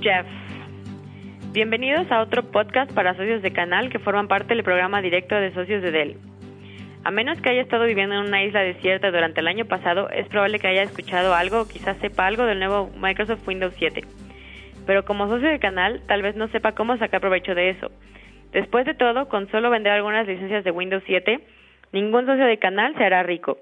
Jeff. Bienvenidos a otro podcast para socios de canal que forman parte del programa directo de socios de Dell. A menos que haya estado viviendo en una isla desierta durante el año pasado, es probable que haya escuchado algo o quizás sepa algo del nuevo Microsoft Windows 7. Pero como socio de canal, tal vez no sepa cómo sacar provecho de eso. Después de todo, con solo vender algunas licencias de Windows 7, ningún socio de canal se hará rico.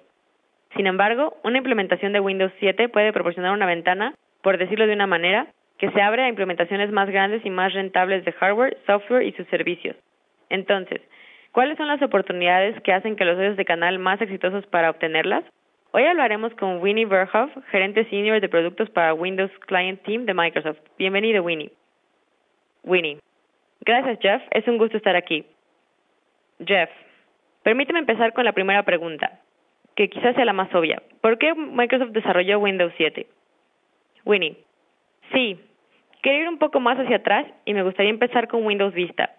Sin embargo, una implementación de Windows 7 puede proporcionar una ventana, por decirlo de una manera, que se abre a implementaciones más grandes y más rentables de hardware, software y sus servicios. Entonces, ¿cuáles son las oportunidades que hacen que los socios de canal más exitosos para obtenerlas? Hoy hablaremos con Winnie Verhoff, gerente senior de productos para Windows Client Team de Microsoft. Bienvenido, Winnie. Winnie. Gracias, Jeff. Es un gusto estar aquí. Jeff, permíteme empezar con la primera pregunta que quizás sea la más obvia. ¿Por qué Microsoft desarrolló Windows 7? Winnie. Sí, quería ir un poco más hacia atrás y me gustaría empezar con Windows Vista.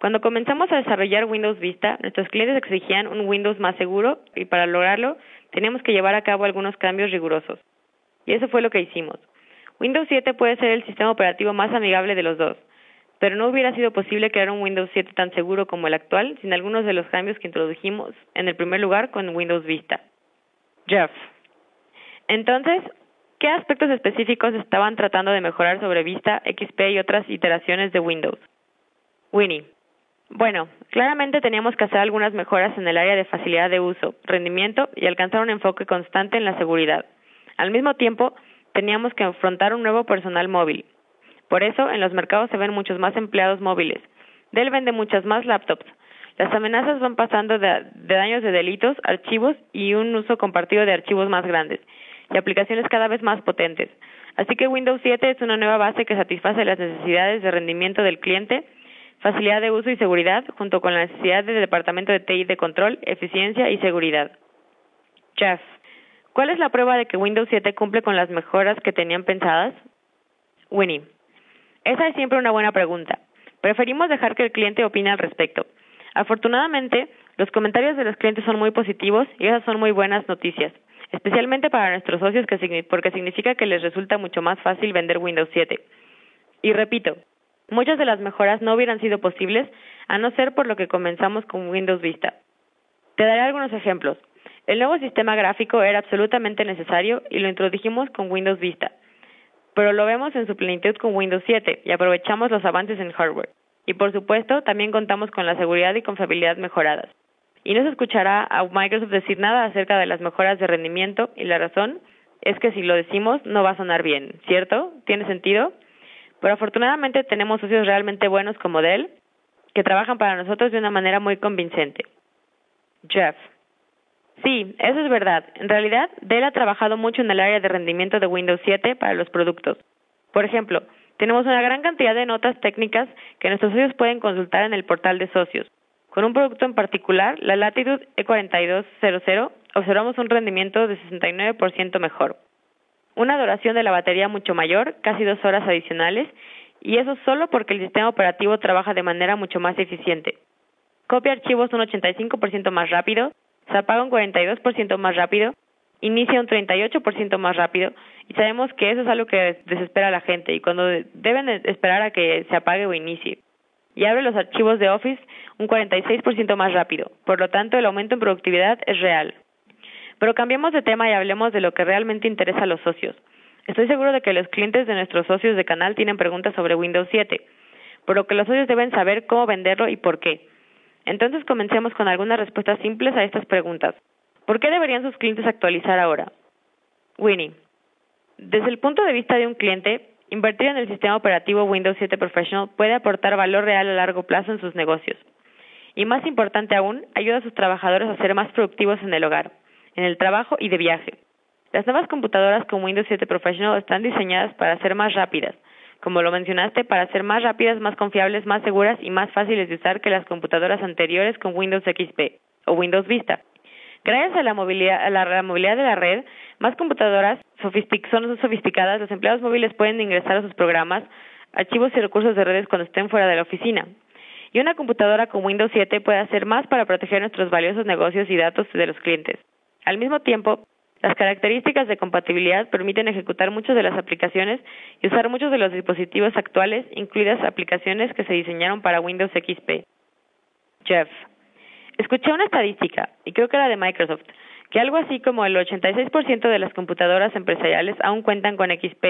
Cuando comenzamos a desarrollar Windows Vista, nuestros clientes exigían un Windows más seguro y para lograrlo teníamos que llevar a cabo algunos cambios rigurosos. Y eso fue lo que hicimos. Windows 7 puede ser el sistema operativo más amigable de los dos, pero no hubiera sido posible crear un Windows 7 tan seguro como el actual sin algunos de los cambios que introdujimos en el primer lugar con Windows Vista. Jeff. Entonces, ¿qué aspectos específicos estaban tratando de mejorar sobre Vista, XP y otras iteraciones de Windows? Winnie. Bueno, claramente teníamos que hacer algunas mejoras en el área de facilidad de uso, rendimiento y alcanzar un enfoque constante en la seguridad. Al mismo tiempo, teníamos que afrontar un nuevo personal móvil, por eso, en los mercados se ven muchos más empleados móviles. Dell vende muchas más laptops. Las amenazas van pasando de, daños de delitos, archivos y un uso compartido de archivos más grandes y aplicaciones cada vez más potentes. Así que Windows 7 es una nueva base que satisface las necesidades de rendimiento del cliente, facilidad de uso y seguridad, junto con la necesidad del departamento de TI de control, eficiencia y seguridad. Jeff, ¿cuál es la prueba de que Windows 7 cumple con las mejoras que tenían pensadas? Winnie, esa es siempre una buena pregunta. Preferimos dejar que el cliente opine al respecto. Afortunadamente, los comentarios de los clientes son muy positivos y esas son muy buenas noticias, especialmente para nuestros socios porque significa que les resulta mucho más fácil vender Windows 7. Y repito, muchas de las mejoras no hubieran sido posibles a no ser por lo que comenzamos con Windows Vista. Te daré algunos ejemplos. El nuevo sistema gráfico era absolutamente necesario y lo introdujimos con Windows Vista pero lo vemos en su plenitud con Windows 7 y aprovechamos los avances en hardware. Y por supuesto, también contamos con la seguridad y confiabilidad mejoradas. Y no se escuchará a Microsoft decir nada acerca de las mejoras de rendimiento y la razón es que si lo decimos no va a sonar bien, ¿cierto? ¿Tiene sentido? Pero afortunadamente tenemos socios realmente buenos como Dell que trabajan para nosotros de una manera muy convincente. Jeff. Sí, eso es verdad. En realidad, Dell ha trabajado mucho en el área de rendimiento de Windows 7 para los productos. Por ejemplo, tenemos una gran cantidad de notas técnicas que nuestros socios pueden consultar en el portal de socios. Con un producto en particular, la Latitude E4200, observamos un rendimiento de 69% mejor. Una duración de la batería mucho mayor, casi dos horas adicionales, y eso solo porque el sistema operativo trabaja de manera mucho más eficiente. Copia archivos un 85% más rápido, se apaga un 42% más rápido, inicia un 38% más rápido y sabemos que eso es algo que desespera a la gente y cuando deben esperar a que se apague o inicie. Y abre los archivos de Office un 46% más rápido. Por lo tanto, el aumento en productividad es real. Pero cambiemos de tema y hablemos de lo que realmente interesa a los socios. Estoy seguro de que los clientes de nuestros socios de canal tienen preguntas sobre Windows 7, por lo que los socios deben saber cómo venderlo y por qué. Entonces comencemos con algunas respuestas simples a estas preguntas. ¿Por qué deberían sus clientes actualizar ahora? Winnie. Desde el punto de vista de un cliente, invertir en el sistema operativo Windows 7 Professional puede aportar valor real a largo plazo en sus negocios. Y más importante aún, ayuda a sus trabajadores a ser más productivos en el hogar, en el trabajo y de viaje. Las nuevas computadoras con Windows 7 Professional están diseñadas para ser más rápidas, como lo mencionaste, para ser más rápidas, más confiables, más seguras y más fáciles de usar que las computadoras anteriores con Windows XP o Windows Vista. Gracias a la movilidad, a la, movilidad de la red, más computadoras son sofisticadas, los empleados móviles pueden ingresar a sus programas, archivos y recursos de redes cuando estén fuera de la oficina. Y una computadora con Windows 7 puede hacer más para proteger nuestros valiosos negocios y datos de los clientes. Al mismo tiempo, Las características de compatibilidad permiten ejecutar muchas de las aplicaciones y usar muchos de los dispositivos actuales, incluidas aplicaciones que se diseñaron para Windows XP. Jeff. Escuché una estadística, y creo que era de Microsoft, que algo así como el 86% de las computadoras empresariales aún cuentan con XP.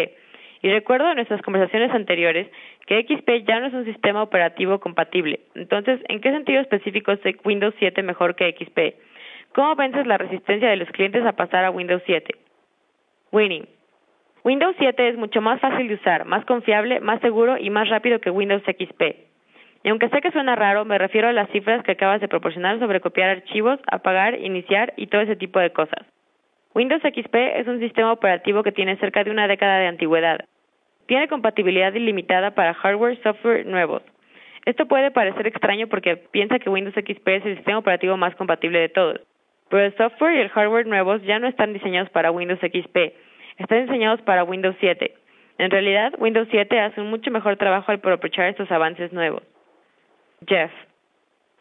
Y recuerdo en nuestras conversaciones anteriores que XP ya no es un sistema operativo compatible. Entonces, ¿en qué sentido específico es Windows 7 mejor que XP? ¿Cómo vences la resistencia de los clientes a pasar a Windows 7? Winning. Windows 7 es mucho más fácil de usar, más confiable, más seguro y más rápido que Windows XP. Y aunque sé que suena raro, me refiero a las cifras que acabas de proporcionar sobre copiar archivos, apagar, iniciar y todo ese tipo de cosas. Windows XP es un sistema operativo que tiene cerca de una década de antigüedad. Tiene compatibilidad ilimitada para hardware y software nuevos. Esto puede parecer extraño porque piensa que Windows XP es el sistema operativo más compatible de todos pero el software y el hardware nuevos ya no están diseñados para Windows XP, están diseñados para Windows 7. En realidad, Windows 7 hace un mucho mejor trabajo al aprovechar estos avances nuevos. Jeff.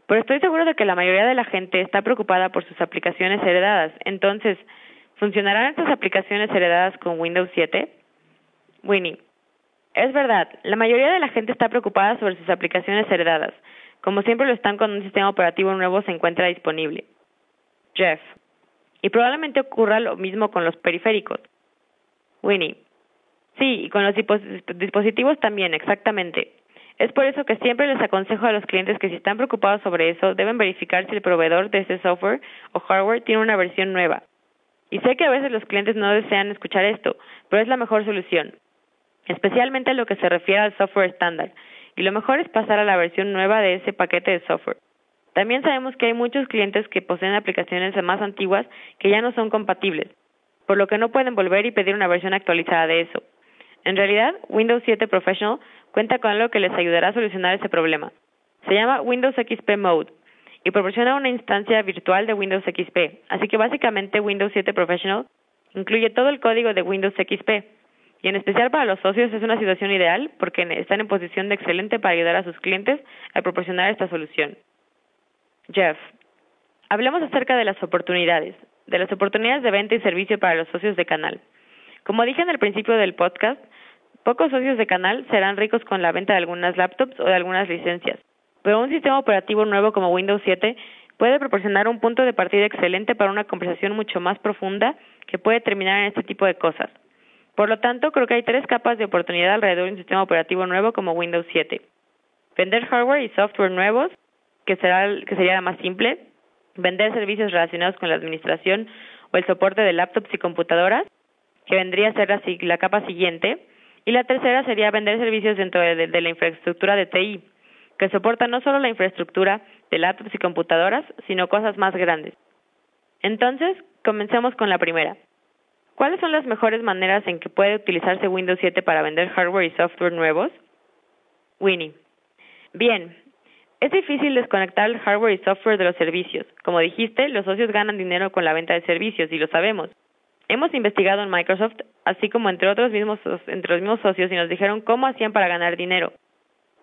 Pero estoy seguro de que la mayoría de la gente está preocupada por sus aplicaciones heredadas. Entonces, ¿funcionarán estas aplicaciones heredadas con Windows 7? Winnie. Es verdad, la mayoría de la gente está preocupada sobre sus aplicaciones heredadas. Como siempre lo están cuando un sistema operativo nuevo se encuentra disponible. Jeff. Y probablemente ocurra lo mismo con los periféricos. Winnie. Sí, y con los dispositivos también, exactamente. Es por eso que siempre les aconsejo a los clientes que si están preocupados sobre eso, deben verificar si el proveedor de ese software o hardware tiene una versión nueva. Y sé que a veces los clientes no desean escuchar esto, pero es la mejor solución, especialmente en lo que se refiere al software estándar. Y lo mejor es pasar a la versión nueva de ese paquete de software. También sabemos que hay muchos clientes que poseen aplicaciones más antiguas que ya no son compatibles, por lo que no pueden volver y pedir una versión actualizada de eso. En realidad, Windows 7 Professional cuenta con algo que les ayudará a solucionar ese problema. Se llama Windows XP Mode y proporciona una instancia virtual de Windows XP, así que básicamente Windows 7 Professional incluye todo el código de Windows XP, y en especial para los socios es una situación ideal porque están en posición de excelente para ayudar a sus clientes a proporcionar esta solución. Jeff, hablemos acerca de las oportunidades, de las oportunidades de venta y servicio para los socios de canal. Como dije en el principio del podcast, pocos socios de canal serán ricos con la venta de algunas laptops o de algunas licencias, pero un sistema operativo nuevo como Windows 7 puede proporcionar un punto de partida excelente para una conversación mucho más profunda que puede terminar en este tipo de cosas. Por lo tanto, creo que hay tres capas de oportunidad alrededor de un sistema operativo nuevo como Windows 7. Vender hardware y software nuevos, que, será, que sería la más simple, vender servicios relacionados con la administración o el soporte de laptops y computadoras, que vendría a ser la, la capa siguiente, y la tercera sería vender servicios dentro de, la infraestructura de TI, que soporta no solo la infraestructura de laptops y computadoras, sino cosas más grandes. Entonces, comencemos con la primera. ¿Cuáles son las mejores maneras en que puede utilizarse Windows 7 para vender hardware y software nuevos? Winnie. Bien, es difícil desconectar el hardware y software de los servicios. Como dijiste, los socios ganan dinero con la venta de servicios y lo sabemos. Hemos investigado en Microsoft, así como entre otros mismos entre los mismos socios y nos dijeron cómo hacían para ganar dinero.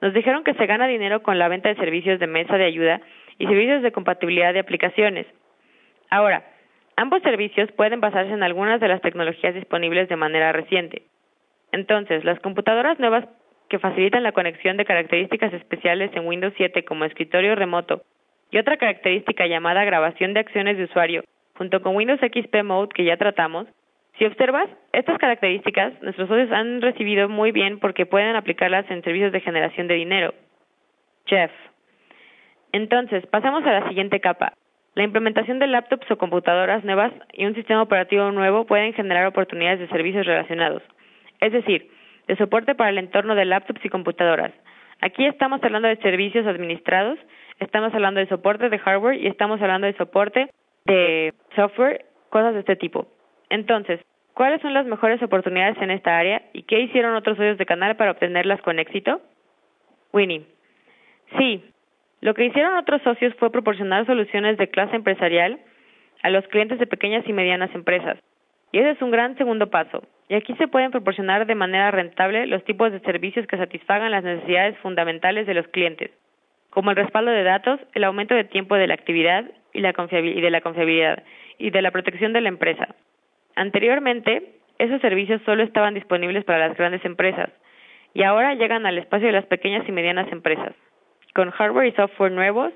Nos dijeron que se gana dinero con la venta de servicios de mesa de ayuda y servicios de compatibilidad de aplicaciones. Ahora, ambos servicios pueden basarse en algunas de las tecnologías disponibles de manera reciente. Entonces, las computadoras nuevas que facilitan la conexión de características especiales en Windows 7 como escritorio remoto y otra característica llamada grabación de acciones de usuario, junto con Windows XP Mode que ya tratamos, si observas, estas características nuestros socios han recibido muy bien porque pueden aplicarlas en servicios de generación de dinero. Jeff. Entonces, pasamos a la siguiente capa. La implementación de laptops o computadoras nuevas y un sistema operativo nuevo pueden generar oportunidades de servicios relacionados. Es decir, de soporte para el entorno de laptops y computadoras. Aquí estamos hablando de servicios administrados, estamos hablando de soporte de hardware y estamos hablando de soporte de software, cosas de este tipo. Entonces, ¿cuáles son las mejores oportunidades en esta área y qué hicieron otros socios de canal para obtenerlas con éxito? Winnie. Sí, lo que hicieron otros socios fue proporcionar soluciones de clase empresarial a los clientes de pequeñas y medianas empresas. Y ese es un gran segundo paso. Y aquí se pueden proporcionar de manera rentable los tipos de servicios que satisfagan las necesidades fundamentales de los clientes, como el respaldo de datos, el aumento de tiempo de la actividad y, la de la confiabilidad y de la protección de la empresa. Anteriormente, esos servicios solo estaban disponibles para las grandes empresas y ahora llegan al espacio de las pequeñas y medianas empresas. Con hardware y software nuevos,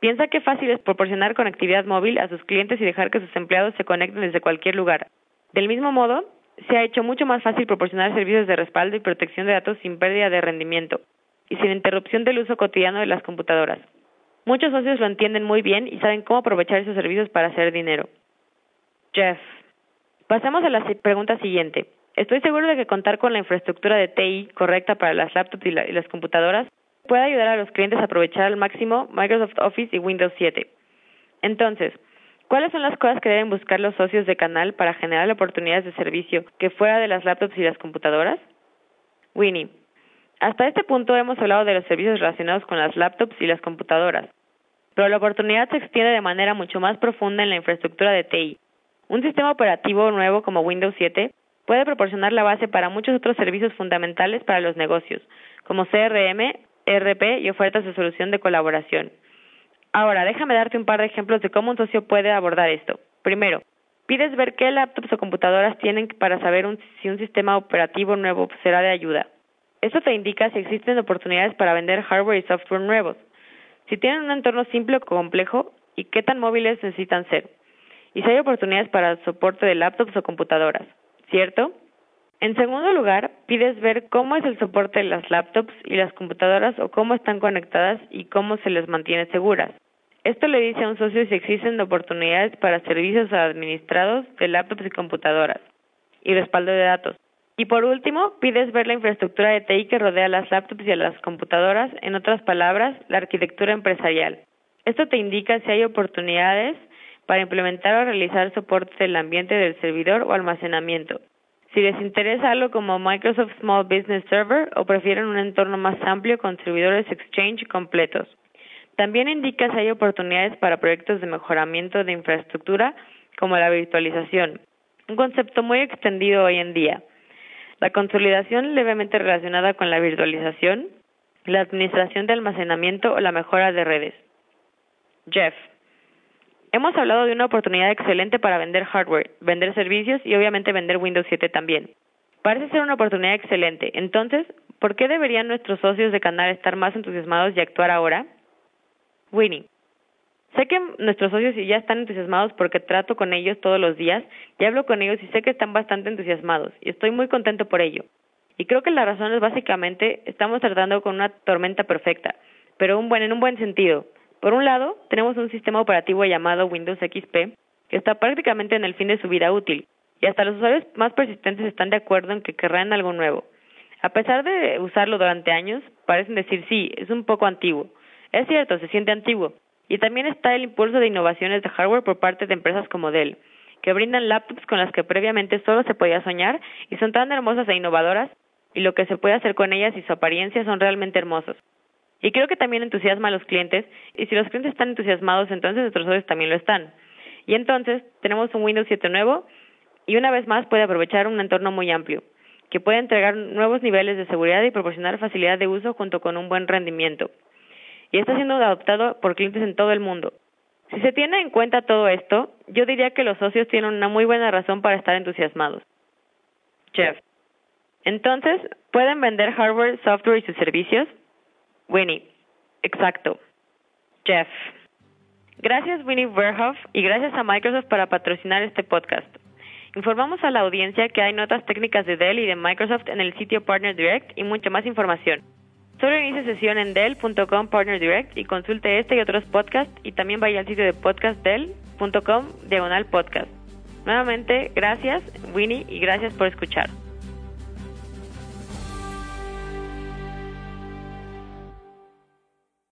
piensa qué fácil es proporcionar conectividad móvil a sus clientes y dejar que sus empleados se conecten desde cualquier lugar. Del mismo modo, se ha hecho mucho más fácil proporcionar servicios de respaldo y protección de datos sin pérdida de rendimiento y sin interrupción del uso cotidiano de las computadoras. Muchos socios lo entienden muy bien y saben cómo aprovechar esos servicios para hacer dinero. Jeff. Pasemos a la pregunta siguiente. Estoy seguro de que contar con la infraestructura de TI correcta para las laptops y, las computadoras puede ayudar a los clientes a aprovechar al máximo Microsoft Office y Windows 7. Entonces, ¿cuáles son las cosas que deben buscar los socios de canal para generar oportunidades de servicio que fuera de las laptops y las computadoras? Winnie. Hasta este punto hemos hablado de los servicios relacionados con las laptops y las computadoras, pero la oportunidad se extiende de manera mucho más profunda en la infraestructura de TI. Un sistema operativo nuevo como Windows 7 puede proporcionar la base para muchos otros servicios fundamentales para los negocios, como CRM, RP y ofertas de solución de colaboración. Ahora, déjame darte un par de ejemplos de cómo un socio puede abordar esto. Primero, pides ver qué laptops o computadoras tienen para saber si un sistema operativo nuevo será de ayuda. Esto te indica si existen oportunidades para vender hardware y software nuevos, si tienen un entorno simple o complejo y qué tan móviles necesitan ser, y si hay oportunidades para soporte de laptops o computadoras, ¿cierto? En segundo lugar, pides ver cómo es el soporte de las laptops y las computadoras o cómo están conectadas y cómo se les mantiene seguras. Esto le dice a un socio si existen oportunidades para servicios administrados de laptops y computadoras y respaldo de datos. Y por último, pides ver la infraestructura de TI que rodea las laptops y a las computadoras, en otras palabras, la arquitectura empresarial. Esto te indica si hay oportunidades para implementar o realizar soporte del ambiente del servidor o almacenamiento, si les interesa algo como Microsoft Small Business Server o prefieren un entorno más amplio con servidores Exchange completos. También indica si hay oportunidades para proyectos de mejoramiento de infraestructura como la virtualización, un concepto muy extendido hoy en día. La consolidación levemente relacionada con la virtualización, la administración de almacenamiento o la mejora de redes. Jeff. Hemos hablado de una oportunidad excelente para vender hardware, vender servicios y obviamente vender Windows 7 también. Parece ser una oportunidad excelente. Entonces, ¿por qué deberían nuestros socios de canal estar más entusiasmados y actuar ahora? Winnie. Sé que nuestros socios ya están entusiasmados porque trato con ellos todos los días y hablo con ellos y sé que están bastante entusiasmados y estoy muy contento por ello. Y creo que la razón es básicamente estamos tratando con una tormenta perfecta, pero un buen, en un buen sentido. Por un lado, tenemos un sistema operativo llamado Windows XP, que está prácticamente en el fin de su vida útil, y hasta los usuarios más persistentes están de acuerdo en que querrán algo nuevo. A pesar de usarlo durante años, parecen decir sí, es un poco antiguo. Es cierto, se siente antiguo. Y también está el impulso de innovaciones de hardware por parte de empresas como Dell, que brindan laptops con las que previamente solo se podía soñar y son tan hermosas e innovadoras, y lo que se puede hacer con ellas y su apariencia son realmente hermosos. Y creo que también entusiasma a los clientes, y si los clientes están entusiasmados, entonces nuestros socios también lo están. Y entonces tenemos un Windows 7 nuevo y una vez más puede aprovechar un entorno muy amplio, que puede entregar nuevos niveles de seguridad y proporcionar facilidad de uso junto con un buen rendimiento. Y está siendo adoptado por clientes en todo el mundo. Si se tiene en cuenta todo esto, yo diría que los socios tienen una muy buena razón para estar entusiasmados. Jeff. Entonces, ¿pueden vender hardware, software y sus servicios? Winnie. Exacto. Jeff. Gracias Winnie Verhoff y gracias a Microsoft para patrocinar este podcast. Informamos a la audiencia que hay notas técnicas de Dell y de Microsoft en el sitio Partner Direct y mucha más información. Solo inicie sesión en Dell.com Partner Direct y consulte este y otros podcasts y también vaya al sitio de podcastdell.com diagonal podcast. Nuevamente, gracias Winnie y gracias por escuchar.